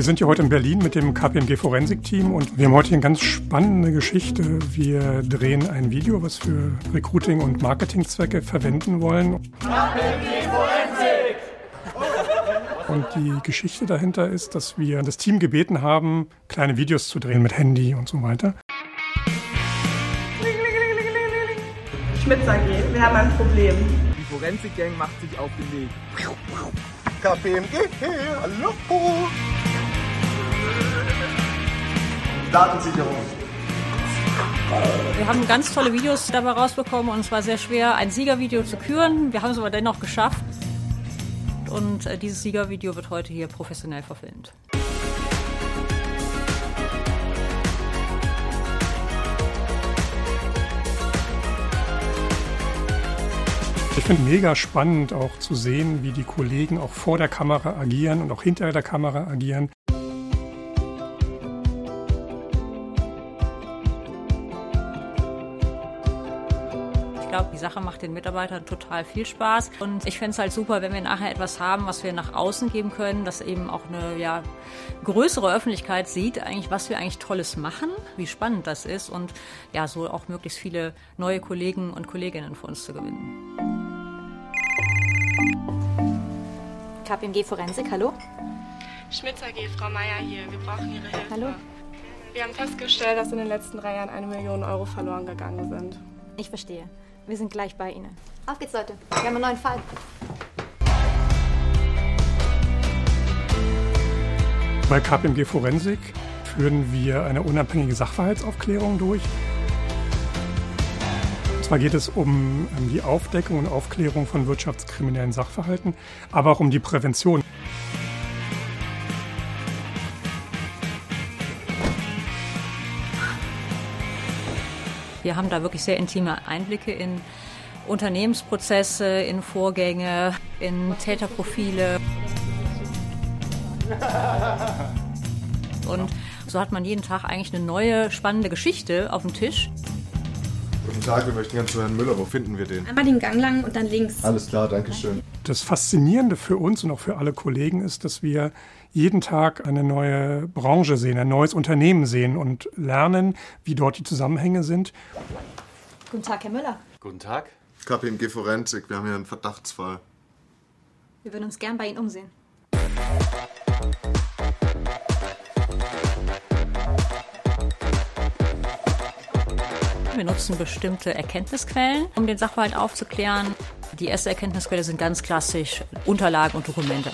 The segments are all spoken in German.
wir sind hier heute in Berlin mit dem KPMG Forensik Team und wir haben heute hier eine ganz spannende Geschichte. Wir drehen ein Video, was wir Recruiting- und Marketingzwecke verwenden wollen. KPMG Forensik! Und die Geschichte dahinter ist, dass wir das Team gebeten haben, kleine Videos zu drehen mit Handy und so weiter. Schmitz AG, wir haben ein Problem. Die Forensik-Gang macht sich auf den Weg. KPMG, hallo. Datensicherung. Wir haben ganz tolle Videos dabei rausbekommen und es war sehr schwer, ein Siegervideo zu küren. Wir haben es aber dennoch geschafft. Und äh, dieses Siegervideo wird heute hier professionell verfilmt. Ich finde mega spannend auch zu sehen, wie die Kollegen auch vor der Kamera agieren und auch hinter der Kamera agieren. Glaube, die Sache macht den Mitarbeitern total viel Spaß. Und ich fände es halt super, wenn wir nachher etwas haben, was wir nach außen geben können, dass eben auch eine ja, größere Öffentlichkeit sieht, eigentlich, was wir eigentlich Tolles machen, wie spannend das ist und ja, so auch möglichst viele neue Kollegen und Kolleginnen für uns zu gewinnen. KPMG Forensik, hallo? Schmitz AG, Frau Meier hier. Wir brauchen Ihre Hilfe. Hallo. Wir haben festgestellt, dass in den letzten drei Jahren eine Million Euro verloren gegangen sind. Ich verstehe. Wir sind gleich bei Ihnen. Auf geht's, Leute. Wir haben einen neuen Fall. Bei KPMG Forensik führen wir eine unabhängige Sachverhaltsaufklärung durch. Und zwar geht es um die Aufdeckung und Aufklärung von wirtschaftskriminellen Sachverhalten, aber auch um die Prävention. Wir haben da wirklich sehr intime Einblicke in Unternehmensprozesse, in Vorgänge, in Täterprofile. Und so hat man jeden Tag eigentlich eine neue, spannende Geschichte auf dem Tisch. Guten Tag, wir möchten gerne zu Herrn Müller. Wo finden wir den? Einmal den Gang lang und dann links. Alles klar, danke schön. Das Faszinierende für uns und auch für alle Kollegen ist, dass wir jeden Tag eine neue Branche sehen, ein neues Unternehmen sehen und lernen, wie dort die Zusammenhänge sind. Guten Tag, Herr Müller. Guten Tag. KPMG Forensik, wir haben hier einen Verdachtsfall. Wir würden uns gern bei Ihnen umsehen. Wir nutzen bestimmte Erkenntnisquellen, um den Sachverhalt aufzuklären. Die erste Erkenntnisquelle sind ganz klassisch Unterlagen und Dokumente.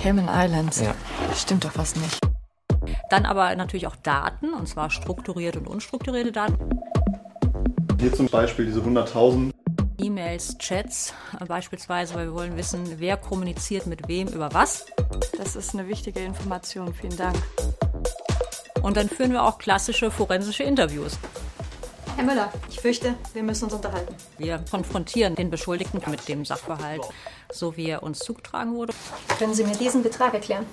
Cayman Islands. Ja. Stimmt doch was nicht. Dann aber natürlich auch Daten, und zwar strukturierte und unstrukturierte Daten. Hier zum Beispiel diese 100.000. E-Mails, Chats äh, beispielsweise, weil wir wollen wissen, wer kommuniziert mit wem über was. Das ist eine wichtige Information. Vielen Dank. Und dann führen wir auch klassische forensische Interviews. Herr Müller, ich fürchte, wir müssen uns unterhalten. Wir konfrontieren den Beschuldigten mit dem Sachverhalt, so wie er uns zugetragen wurde. Können Sie mir diesen Betrag erklären?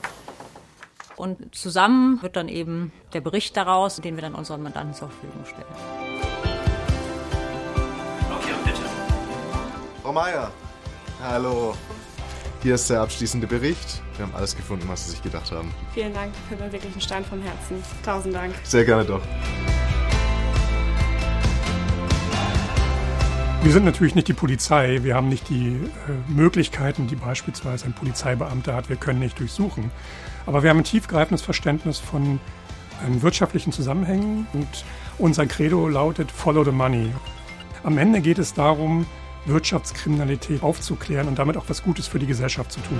Und zusammen wird dann eben der Bericht daraus, den wir dann unseren Mandanten zur Verfügung stellen. Frau Meier. Hallo. Hier ist der abschließende Bericht. Wir haben alles gefunden, was Sie sich gedacht haben. Vielen Dank, für mir wirklich einen Stein vom Herzen. Tausend Dank. Sehr gerne doch. Wir sind natürlich nicht die Polizei. Wir haben nicht die äh, Möglichkeiten, die beispielsweise ein Polizeibeamter hat. Wir können nicht durchsuchen. Aber wir haben ein tiefgreifendes Verständnis von ähm, wirtschaftlichen Zusammenhängen und unser Credo lautet Follow the Money. Am Ende geht es darum, Wirtschaftskriminalität aufzuklären und damit auch was Gutes für die Gesellschaft zu tun.